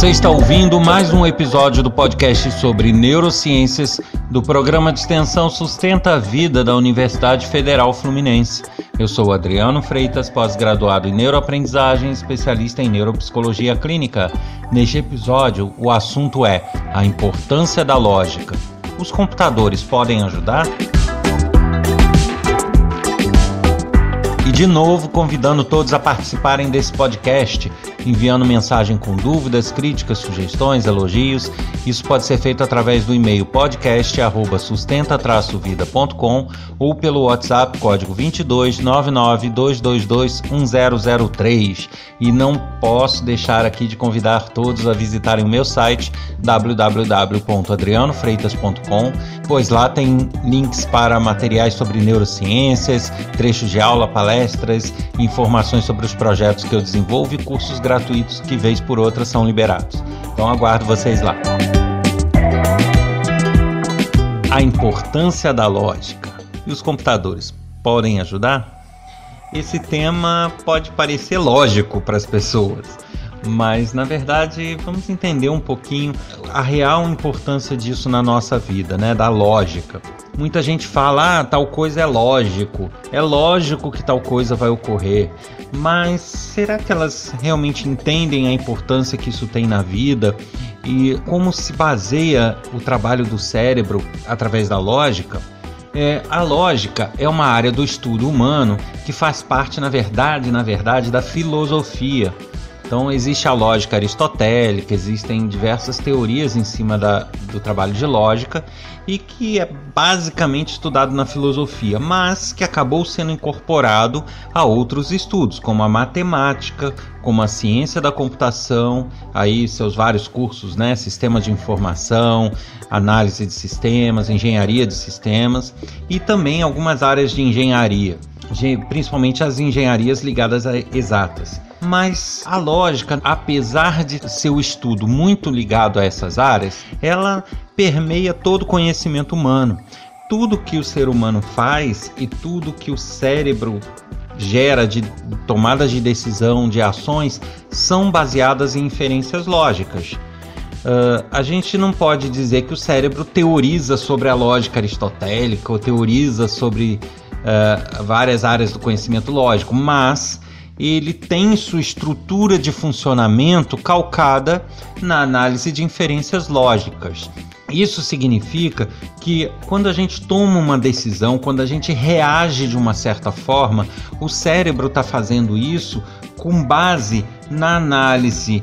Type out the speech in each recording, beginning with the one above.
Você está ouvindo mais um episódio do podcast sobre neurociências do programa de extensão Sustenta a Vida da Universidade Federal Fluminense. Eu sou Adriano Freitas, pós-graduado em neuroaprendizagem, especialista em neuropsicologia clínica. Neste episódio, o assunto é a importância da lógica. Os computadores podem ajudar? E de novo, convidando todos a participarem desse podcast, enviando mensagem com dúvidas, críticas, sugestões, elogios. Isso pode ser feito através do e-mail podcast@sustenta-vida.com ou pelo WhatsApp código 22 222 1003. E não posso deixar aqui de convidar todos a visitarem o meu site www.adrianofreitas.com, pois lá tem links para materiais sobre neurociências, trechos de aula, palestras palestras, informações sobre os projetos que eu desenvolvo e cursos gratuitos que, vez por outra, são liberados. Então, aguardo vocês lá. A importância da lógica. E os computadores podem ajudar? Esse tema pode parecer lógico para as pessoas mas na verdade vamos entender um pouquinho a real importância disso na nossa vida, né? Da lógica. Muita gente fala, ah, tal coisa é lógico, é lógico que tal coisa vai ocorrer, mas será que elas realmente entendem a importância que isso tem na vida e como se baseia o trabalho do cérebro através da lógica? É, a lógica é uma área do estudo humano que faz parte, na verdade, na verdade, da filosofia. Então existe a lógica aristotélica, existem diversas teorias em cima da, do trabalho de lógica e que é basicamente estudado na filosofia, mas que acabou sendo incorporado a outros estudos, como a matemática, como a ciência da computação, aí seus vários cursos, né, sistemas de informação, análise de sistemas, engenharia de sistemas e também algumas áreas de engenharia, principalmente as engenharias ligadas a exatas. Mas a lógica, apesar de ser o estudo muito ligado a essas áreas, ela permeia todo o conhecimento humano. Tudo que o ser humano faz e tudo que o cérebro gera de tomadas de decisão, de ações, são baseadas em inferências lógicas. Uh, a gente não pode dizer que o cérebro teoriza sobre a lógica aristotélica ou teoriza sobre uh, várias áreas do conhecimento lógico, mas ele tem sua estrutura de funcionamento calcada na análise de inferências lógicas. Isso significa que quando a gente toma uma decisão, quando a gente reage de uma certa forma, o cérebro está fazendo isso com base na análise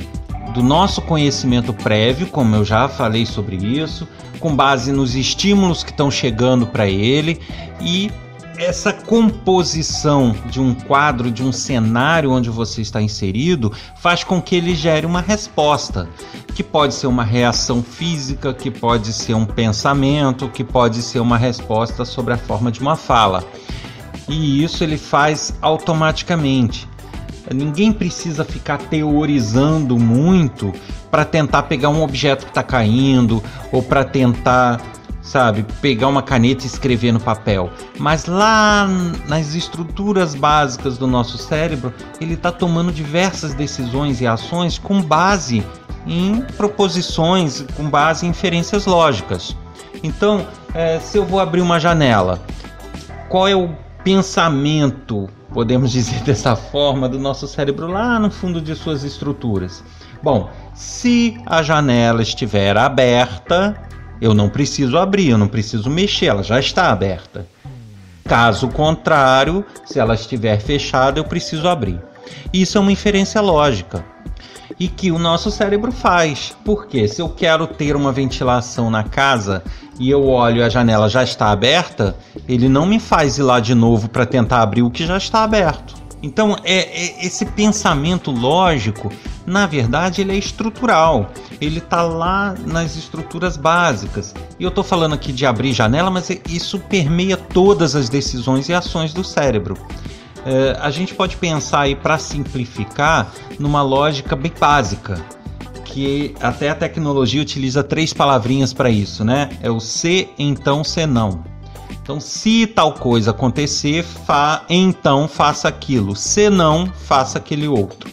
do nosso conhecimento prévio, como eu já falei sobre isso, com base nos estímulos que estão chegando para ele e essa composição de um quadro, de um cenário onde você está inserido, faz com que ele gere uma resposta, que pode ser uma reação física, que pode ser um pensamento, que pode ser uma resposta sobre a forma de uma fala. E isso ele faz automaticamente. Ninguém precisa ficar teorizando muito para tentar pegar um objeto que está caindo ou para tentar sabe, pegar uma caneta e escrever no papel. Mas lá nas estruturas básicas do nosso cérebro, ele está tomando diversas decisões e ações com base em proposições, com base em inferências lógicas. Então, é, se eu vou abrir uma janela, qual é o pensamento, podemos dizer dessa forma, do nosso cérebro lá no fundo de suas estruturas? Bom, se a janela estiver aberta, eu não preciso abrir, eu não preciso mexer, ela já está aberta. Caso contrário, se ela estiver fechada, eu preciso abrir. Isso é uma inferência lógica e que o nosso cérebro faz. Porque se eu quero ter uma ventilação na casa e eu olho e a janela já está aberta, ele não me faz ir lá de novo para tentar abrir o que já está aberto. Então, é, é, esse pensamento lógico, na verdade, ele é estrutural. Ele está lá nas estruturas básicas. E eu estou falando aqui de abrir janela, mas isso permeia todas as decisões e ações do cérebro. É, a gente pode pensar para simplificar, numa lógica bem básica. Que até a tecnologia utiliza três palavrinhas para isso, né? É o se, então, se não. Então, se tal coisa acontecer, fa então faça aquilo. Se não, faça aquele outro.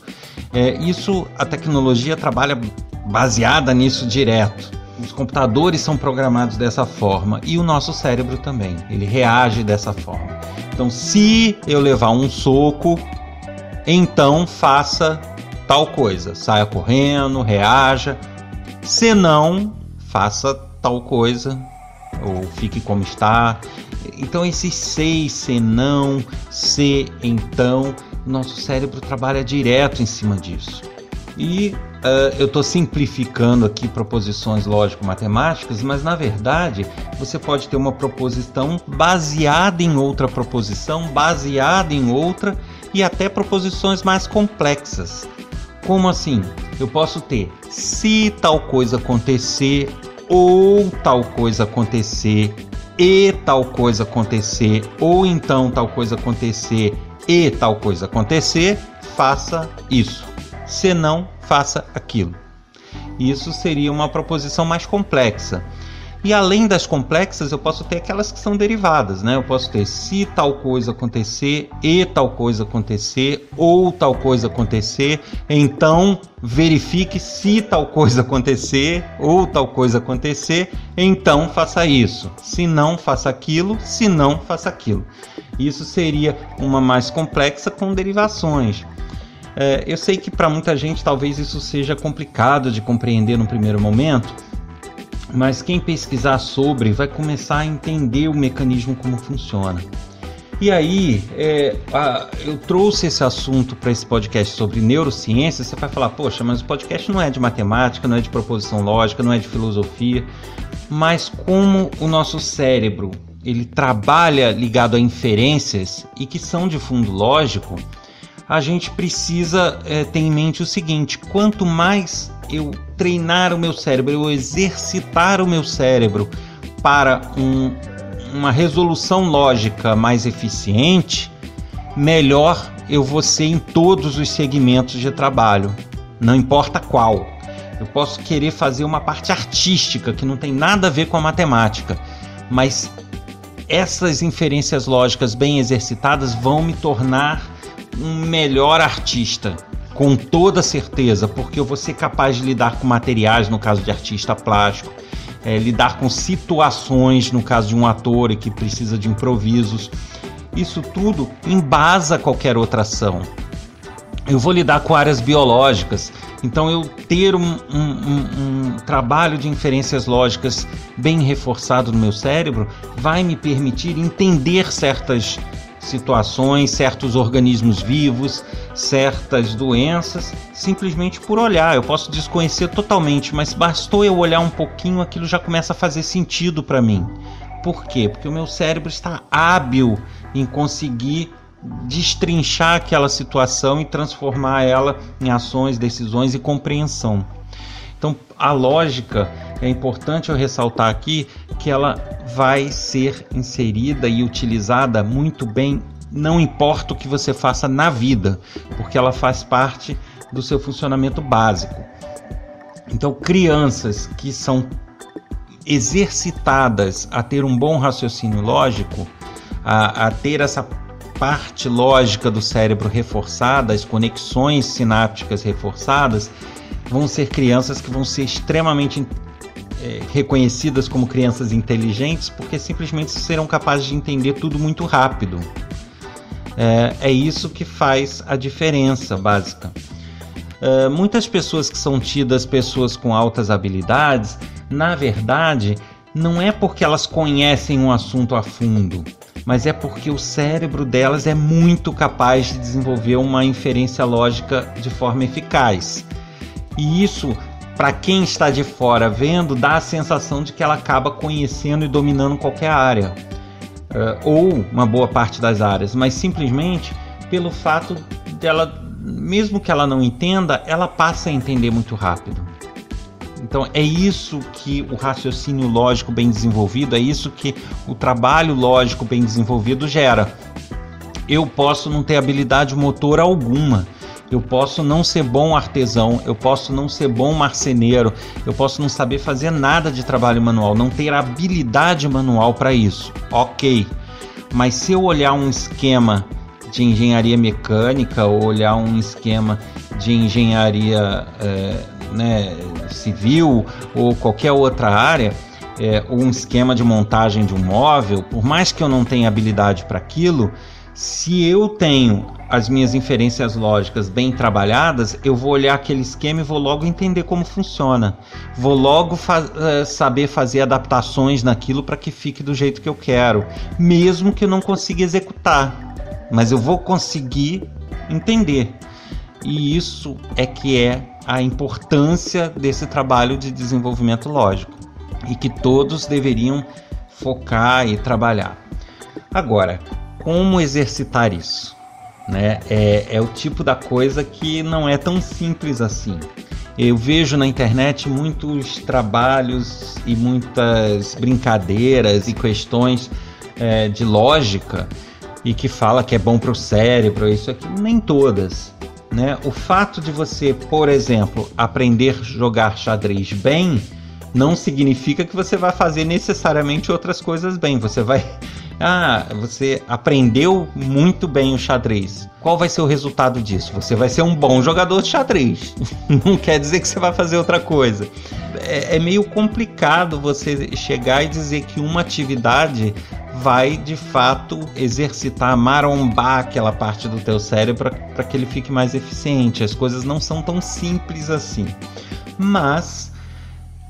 É, isso a tecnologia trabalha baseada nisso direto. Os computadores são programados dessa forma e o nosso cérebro também. Ele reage dessa forma. Então, se eu levar um soco, então faça tal coisa. Saia correndo, reaja. Se não, faça tal coisa ou fique como está. Então, esses seis, se não, se então, nosso cérebro trabalha direto em cima disso. E uh, eu estou simplificando aqui proposições lógico-matemáticas, mas na verdade você pode ter uma proposição baseada em outra proposição, baseada em outra e até proposições mais complexas. Como assim? Eu posso ter se tal coisa acontecer ou tal coisa acontecer e tal coisa acontecer ou então tal coisa acontecer e tal coisa acontecer, faça isso. Se não, faça aquilo. Isso seria uma proposição mais complexa. E além das complexas, eu posso ter aquelas que são derivadas, né? Eu posso ter se tal coisa acontecer, e tal coisa acontecer, ou tal coisa acontecer, então verifique se tal coisa acontecer, ou tal coisa acontecer, então faça isso. Se não, faça aquilo, se não, faça aquilo. Isso seria uma mais complexa com derivações. É, eu sei que para muita gente talvez isso seja complicado de compreender no primeiro momento, mas quem pesquisar sobre vai começar a entender o mecanismo como funciona. E aí, é, a, eu trouxe esse assunto para esse podcast sobre neurociência. Você vai falar, poxa, mas o podcast não é de matemática, não é de proposição lógica, não é de filosofia. Mas como o nosso cérebro ele trabalha ligado a inferências e que são de fundo lógico, a gente precisa é, ter em mente o seguinte: quanto mais eu treinar o meu cérebro, eu exercitar o meu cérebro para um, uma resolução lógica mais eficiente, melhor eu vou ser em todos os segmentos de trabalho, não importa qual. Eu posso querer fazer uma parte artística que não tem nada a ver com a matemática, mas essas inferências lógicas bem exercitadas vão me tornar um melhor artista, com toda certeza, porque eu vou ser capaz de lidar com materiais, no caso de artista plástico, é, lidar com situações, no caso de um ator que precisa de improvisos. Isso tudo embasa qualquer outra ação. Eu vou lidar com áreas biológicas, então eu ter um, um, um, um trabalho de inferências lógicas bem reforçado no meu cérebro vai me permitir entender certas situações, certos organismos vivos, certas doenças, simplesmente por olhar. Eu posso desconhecer totalmente, mas bastou eu olhar um pouquinho, aquilo já começa a fazer sentido para mim. Por quê? Porque o meu cérebro está hábil em conseguir destrinchar aquela situação e transformar ela em ações, decisões e compreensão. Então, a lógica é importante eu ressaltar aqui que ela vai ser inserida e utilizada muito bem, não importa o que você faça na vida, porque ela faz parte do seu funcionamento básico. Então, crianças que são exercitadas a ter um bom raciocínio lógico, a, a ter essa parte lógica do cérebro reforçada, as conexões sinápticas reforçadas, vão ser crianças que vão ser extremamente é, reconhecidas como crianças inteligentes porque simplesmente serão capazes de entender tudo muito rápido. É, é isso que faz a diferença básica. É, muitas pessoas que são tidas pessoas com altas habilidades, na verdade, não é porque elas conhecem um assunto a fundo, mas é porque o cérebro delas é muito capaz de desenvolver uma inferência lógica de forma eficaz. E isso, para quem está de fora vendo, dá a sensação de que ela acaba conhecendo e dominando qualquer área, uh, ou uma boa parte das áreas, mas simplesmente pelo fato dela, mesmo que ela não entenda, ela passa a entender muito rápido. Então é isso que o raciocínio lógico bem desenvolvido, é isso que o trabalho lógico bem desenvolvido gera. Eu posso não ter habilidade motora alguma, eu posso não ser bom artesão, eu posso não ser bom marceneiro, eu posso não saber fazer nada de trabalho manual, não ter habilidade manual para isso. Ok, mas se eu olhar um esquema de engenharia mecânica ou olhar um esquema de engenharia é, né, civil ou qualquer outra área, é, ou um esquema de montagem de um móvel, por mais que eu não tenha habilidade para aquilo, se eu tenho as minhas inferências lógicas bem trabalhadas, eu vou olhar aquele esquema e vou logo entender como funciona. Vou logo fa uh, saber fazer adaptações naquilo para que fique do jeito que eu quero, mesmo que eu não consiga executar. Mas eu vou conseguir entender. E isso é que é a importância desse trabalho de desenvolvimento lógico e que todos deveriam focar e trabalhar. Agora, como exercitar isso? Né? É, é o tipo da coisa que não é tão simples assim. Eu vejo na internet muitos trabalhos e muitas brincadeiras e questões é, de lógica e que fala que é bom para o cérebro, isso aqui, nem todas. Né? O fato de você, por exemplo, aprender a jogar xadrez bem não significa que você vai fazer necessariamente outras coisas bem. Você vai. Ah, você aprendeu muito bem o xadrez. Qual vai ser o resultado disso? Você vai ser um bom jogador de xadrez. Não quer dizer que você vai fazer outra coisa. É, é meio complicado você chegar e dizer que uma atividade vai de fato exercitar, marombar aquela parte do teu cérebro para que ele fique mais eficiente. As coisas não são tão simples assim. Mas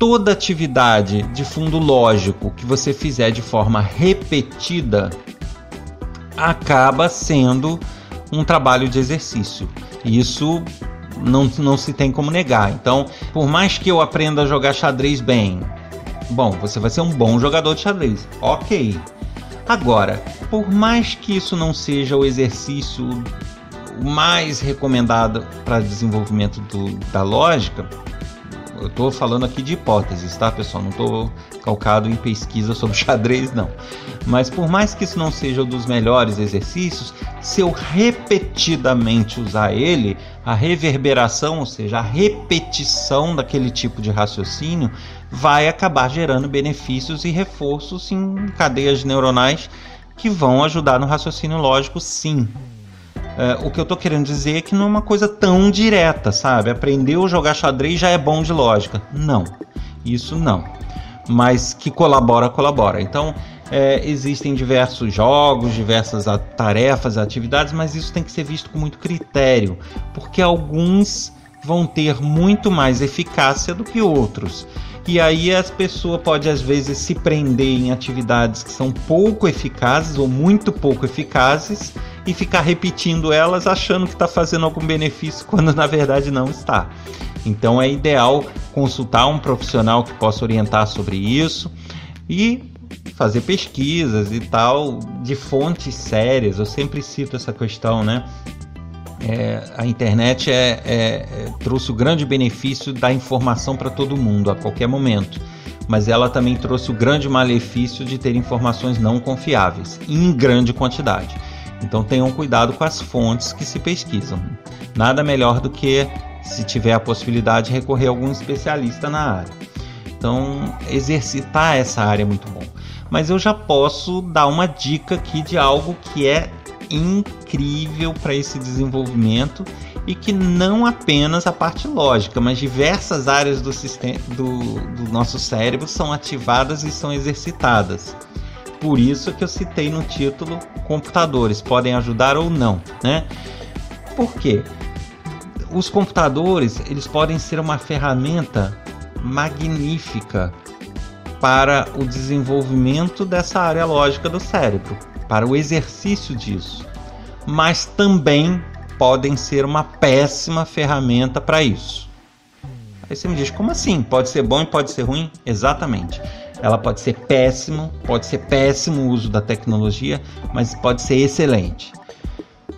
toda atividade de fundo lógico que você fizer de forma repetida acaba sendo um trabalho de exercício. Isso não, não se tem como negar. Então, por mais que eu aprenda a jogar xadrez bem, bom, você vai ser um bom jogador de xadrez. Ok. Agora, por mais que isso não seja o exercício mais recomendado para desenvolvimento do, da lógica, eu estou falando aqui de hipóteses, tá, pessoal? Não estou calcado em pesquisa sobre xadrez, não. Mas por mais que isso não seja um dos melhores exercícios, se eu repetidamente usar ele, a reverberação, ou seja, a repetição daquele tipo de raciocínio, vai acabar gerando benefícios e reforços em cadeias neuronais que vão ajudar no raciocínio lógico, sim. É, o que eu estou querendo dizer é que não é uma coisa tão direta, sabe? Aprender a jogar xadrez já é bom de lógica. Não, isso não. Mas que colabora, colabora. Então, é, existem diversos jogos, diversas tarefas, atividades, mas isso tem que ser visto com muito critério, porque alguns vão ter muito mais eficácia do que outros. E aí as pessoas podem às vezes se prender em atividades que são pouco eficazes ou muito pouco eficazes e ficar repetindo elas achando que está fazendo algum benefício quando na verdade não está. Então é ideal consultar um profissional que possa orientar sobre isso e fazer pesquisas e tal de fontes sérias. Eu sempre cito essa questão, né? É, a internet é, é, é, trouxe o grande benefício da informação para todo mundo a qualquer momento, mas ela também trouxe o grande malefício de ter informações não confiáveis em grande quantidade. Então tenham cuidado com as fontes que se pesquisam. Nada melhor do que, se tiver a possibilidade, recorrer a algum especialista na área. Então, exercitar essa área é muito bom. Mas eu já posso dar uma dica aqui de algo que é incrível para esse desenvolvimento e que não apenas a parte lógica, mas diversas áreas do, sistema, do, do nosso cérebro são ativadas e são exercitadas. Por isso que eu citei no título computadores podem ajudar ou não, né? Por quê? Os computadores eles podem ser uma ferramenta magnífica para o desenvolvimento dessa área lógica do cérebro para o exercício disso, mas também podem ser uma péssima ferramenta para isso. Aí você me diz, como assim? Pode ser bom e pode ser ruim? Exatamente. Ela pode ser péssimo, pode ser péssimo o uso da tecnologia, mas pode ser excelente.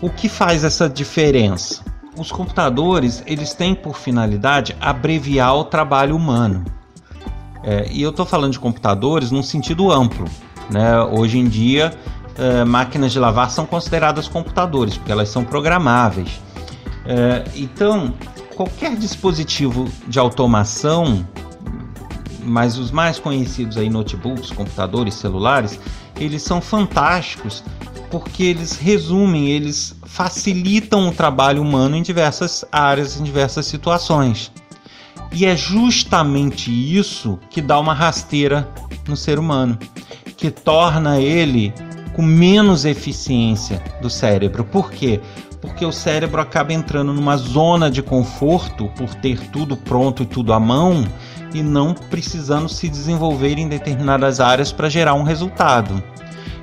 O que faz essa diferença? Os computadores eles têm por finalidade abreviar o trabalho humano. É, e eu estou falando de computadores num sentido amplo. Né? Hoje em dia uh, máquinas de lavar são consideradas computadores, porque elas são programáveis. Uh, então, qualquer dispositivo de automação, mas os mais conhecidos aí, notebooks, computadores, celulares, eles são fantásticos porque eles resumem, eles facilitam o trabalho humano em diversas áreas, em diversas situações. E é justamente isso que dá uma rasteira no ser humano, que torna ele com menos eficiência do cérebro. Por quê? Porque o cérebro acaba entrando numa zona de conforto por ter tudo pronto e tudo à mão e não precisando se desenvolver em determinadas áreas para gerar um resultado.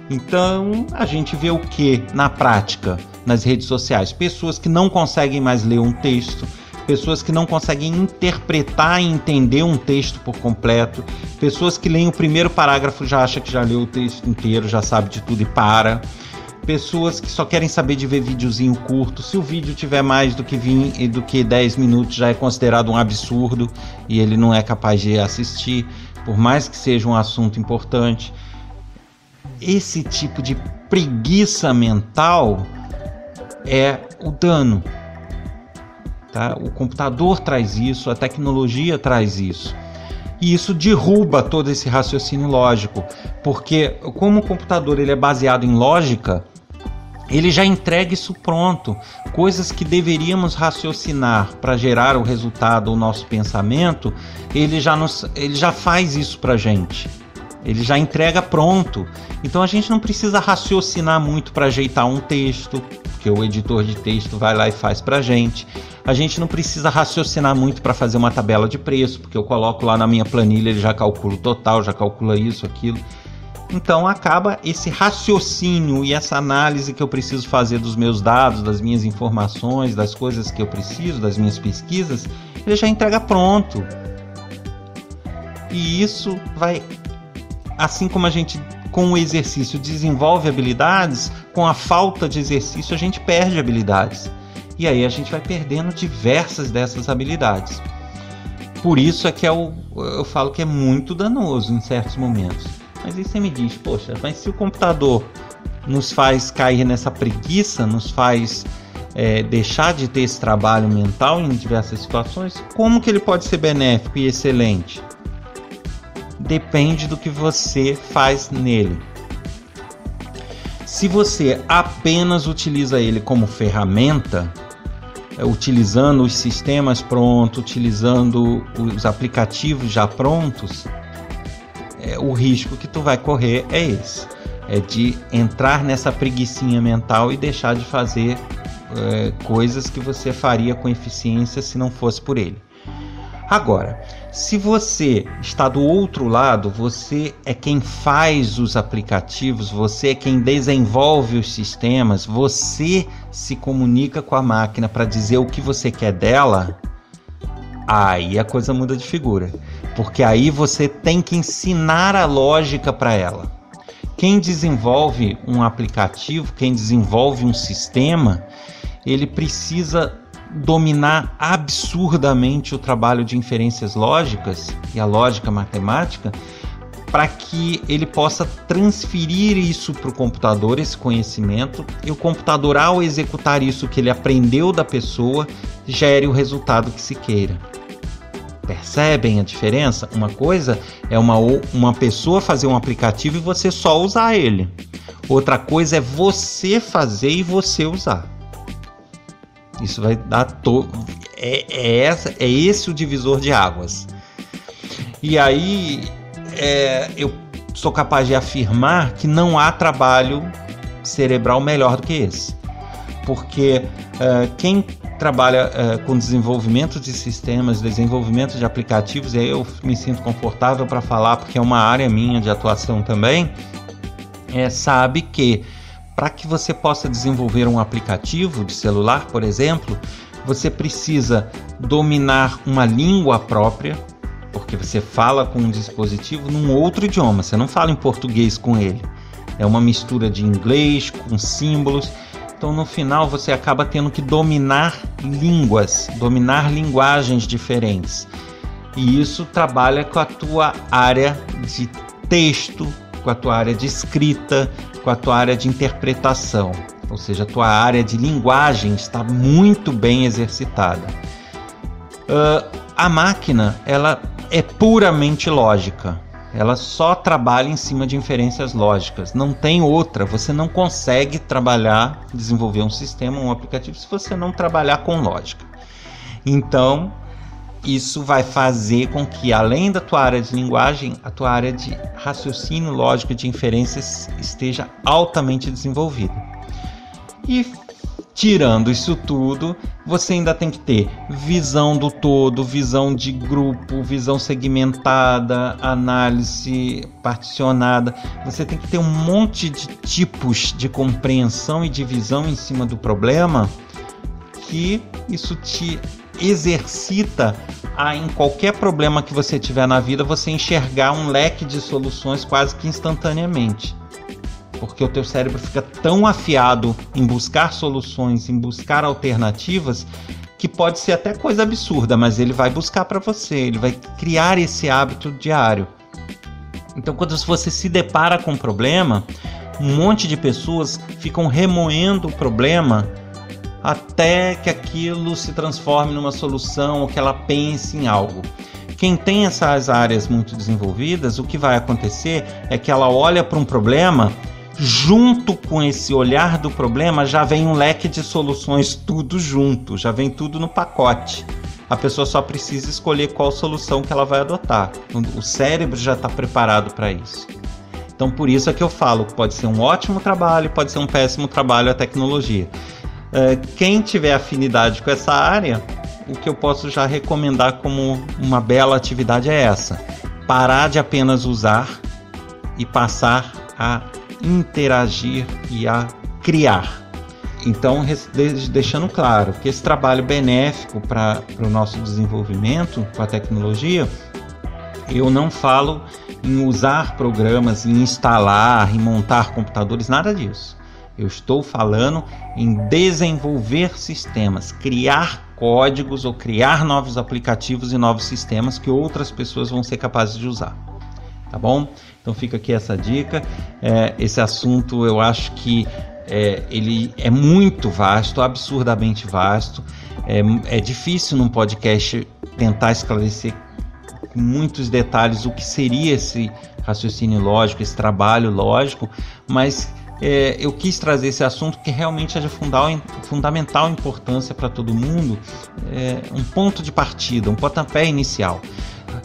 Então, a gente vê o que na prática nas redes sociais? Pessoas que não conseguem mais ler um texto, pessoas que não conseguem interpretar e entender um texto por completo, pessoas que leem o primeiro parágrafo já acha que já leu o texto inteiro, já sabe de tudo e para. Pessoas que só querem saber de ver videozinho curto. Se o vídeo tiver mais do que 20, do que 10 minutos, já é considerado um absurdo e ele não é capaz de assistir, por mais que seja um assunto importante. Esse tipo de preguiça mental é o dano Tá? O computador traz isso, a tecnologia traz isso. E isso derruba todo esse raciocínio lógico, porque como o computador ele é baseado em lógica, ele já entrega isso pronto. Coisas que deveríamos raciocinar para gerar o resultado, o nosso pensamento, ele já, nos, ele já faz isso para gente. Ele já entrega pronto. Então a gente não precisa raciocinar muito para ajeitar um texto, que o editor de texto vai lá e faz para gente a gente não precisa raciocinar muito para fazer uma tabela de preço, porque eu coloco lá na minha planilha, ele já calcula o total, já calcula isso, aquilo. Então acaba esse raciocínio e essa análise que eu preciso fazer dos meus dados, das minhas informações, das coisas que eu preciso, das minhas pesquisas, ele já entrega pronto. E isso vai assim como a gente com o exercício desenvolve habilidades, com a falta de exercício a gente perde habilidades. E aí a gente vai perdendo diversas dessas habilidades. Por isso é que eu, é eu falo que é muito danoso em certos momentos. Mas aí você me diz, poxa, mas se o computador nos faz cair nessa preguiça, nos faz é, deixar de ter esse trabalho mental em diversas situações, como que ele pode ser benéfico e excelente? Depende do que você faz nele. Se você apenas utiliza ele como ferramenta, é, utilizando os sistemas prontos, utilizando os aplicativos já prontos, é, o risco que tu vai correr é esse. É de entrar nessa preguiçinha mental e deixar de fazer é, coisas que você faria com eficiência se não fosse por ele. Agora, se você está do outro lado, você é quem faz os aplicativos, você é quem desenvolve os sistemas, você se comunica com a máquina para dizer o que você quer dela, aí a coisa muda de figura. Porque aí você tem que ensinar a lógica para ela. Quem desenvolve um aplicativo, quem desenvolve um sistema, ele precisa dominar absurdamente o trabalho de inferências lógicas e a lógica matemática para que ele possa transferir isso para o computador, esse conhecimento, e o computador, ao executar isso que ele aprendeu da pessoa, gere o resultado que se queira. Percebem a diferença? Uma coisa é uma, uma pessoa fazer um aplicativo e você só usar ele. Outra coisa é você fazer e você usar. Isso vai dar to... é, é, essa, é esse o divisor de águas. E aí é, eu sou capaz de afirmar que não há trabalho cerebral melhor do que esse. Porque uh, quem trabalha uh, com desenvolvimento de sistemas, desenvolvimento de aplicativos, e aí eu me sinto confortável para falar porque é uma área minha de atuação também, é, sabe que para que você possa desenvolver um aplicativo de celular, por exemplo, você precisa dominar uma língua própria, porque você fala com um dispositivo num outro idioma, você não fala em português com ele. É uma mistura de inglês com símbolos. Então, no final, você acaba tendo que dominar línguas, dominar linguagens diferentes. E isso trabalha com a tua área de texto, com a tua área de escrita, com a tua área de interpretação, ou seja, a tua área de linguagem está muito bem exercitada. Uh, a máquina ela é puramente lógica. Ela só trabalha em cima de inferências lógicas. Não tem outra. Você não consegue trabalhar, desenvolver um sistema, um aplicativo, se você não trabalhar com lógica. Então, isso vai fazer com que, além da tua área de linguagem, a tua área de raciocínio lógico de inferências esteja altamente desenvolvida. E tirando isso tudo, você ainda tem que ter visão do todo, visão de grupo, visão segmentada, análise particionada. Você tem que ter um monte de tipos de compreensão e de visão em cima do problema que isso te exercita a em qualquer problema que você tiver na vida você enxergar um leque de soluções quase que instantaneamente. Porque o teu cérebro fica tão afiado em buscar soluções, em buscar alternativas, que pode ser até coisa absurda, mas ele vai buscar para você, ele vai criar esse hábito diário. Então, quando você se depara com um problema, um monte de pessoas ficam remoendo o problema até que aquilo se transforme numa solução ou que ela pense em algo. Quem tem essas áreas muito desenvolvidas, o que vai acontecer é que ela olha para um problema, junto com esse olhar do problema já vem um leque de soluções tudo junto, já vem tudo no pacote. A pessoa só precisa escolher qual solução que ela vai adotar. O cérebro já está preparado para isso. Então, por isso é que eu falo pode ser um ótimo trabalho, pode ser um péssimo trabalho a tecnologia. É, quem tiver afinidade com essa área, o que eu posso já recomendar como uma bela atividade é essa: parar de apenas usar e passar a interagir e a criar. Então, deixando claro que esse trabalho benéfico para o nosso desenvolvimento com a tecnologia, eu não falo em usar programas, em instalar, em montar computadores, nada disso. Eu estou falando em desenvolver sistemas, criar códigos ou criar novos aplicativos e novos sistemas que outras pessoas vão ser capazes de usar. Tá bom? Então fica aqui essa dica. É, esse assunto eu acho que é, ele é muito vasto, absurdamente vasto. É, é difícil num podcast tentar esclarecer com muitos detalhes o que seria esse raciocínio lógico, esse trabalho lógico, mas é, eu quis trazer esse assunto que realmente é de fundamental importância para todo mundo, é um ponto de partida, um pontapé inicial.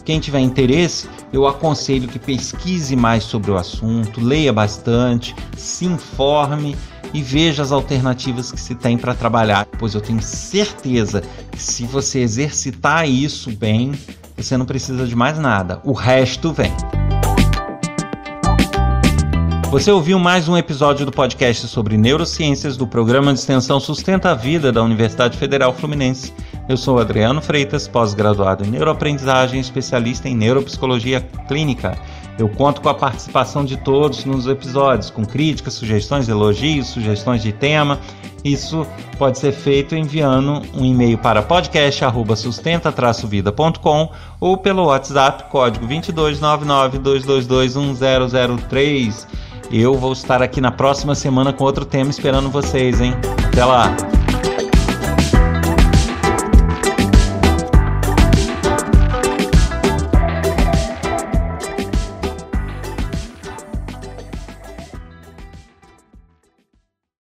Quem tiver interesse, eu aconselho que pesquise mais sobre o assunto, leia bastante, se informe e veja as alternativas que se tem para trabalhar, pois eu tenho certeza que se você exercitar isso bem, você não precisa de mais nada, o resto vem. Você ouviu mais um episódio do podcast sobre neurociências do programa de extensão Sustenta a Vida da Universidade Federal Fluminense. Eu sou Adriano Freitas, pós-graduado em neuroaprendizagem, especialista em neuropsicologia clínica. Eu conto com a participação de todos nos episódios, com críticas, sugestões, elogios, sugestões de tema. Isso pode ser feito enviando um e-mail para podcast@sustenta-vida.com ou pelo WhatsApp código 22992221003. Eu vou estar aqui na próxima semana com outro tema esperando vocês, hein? Até lá!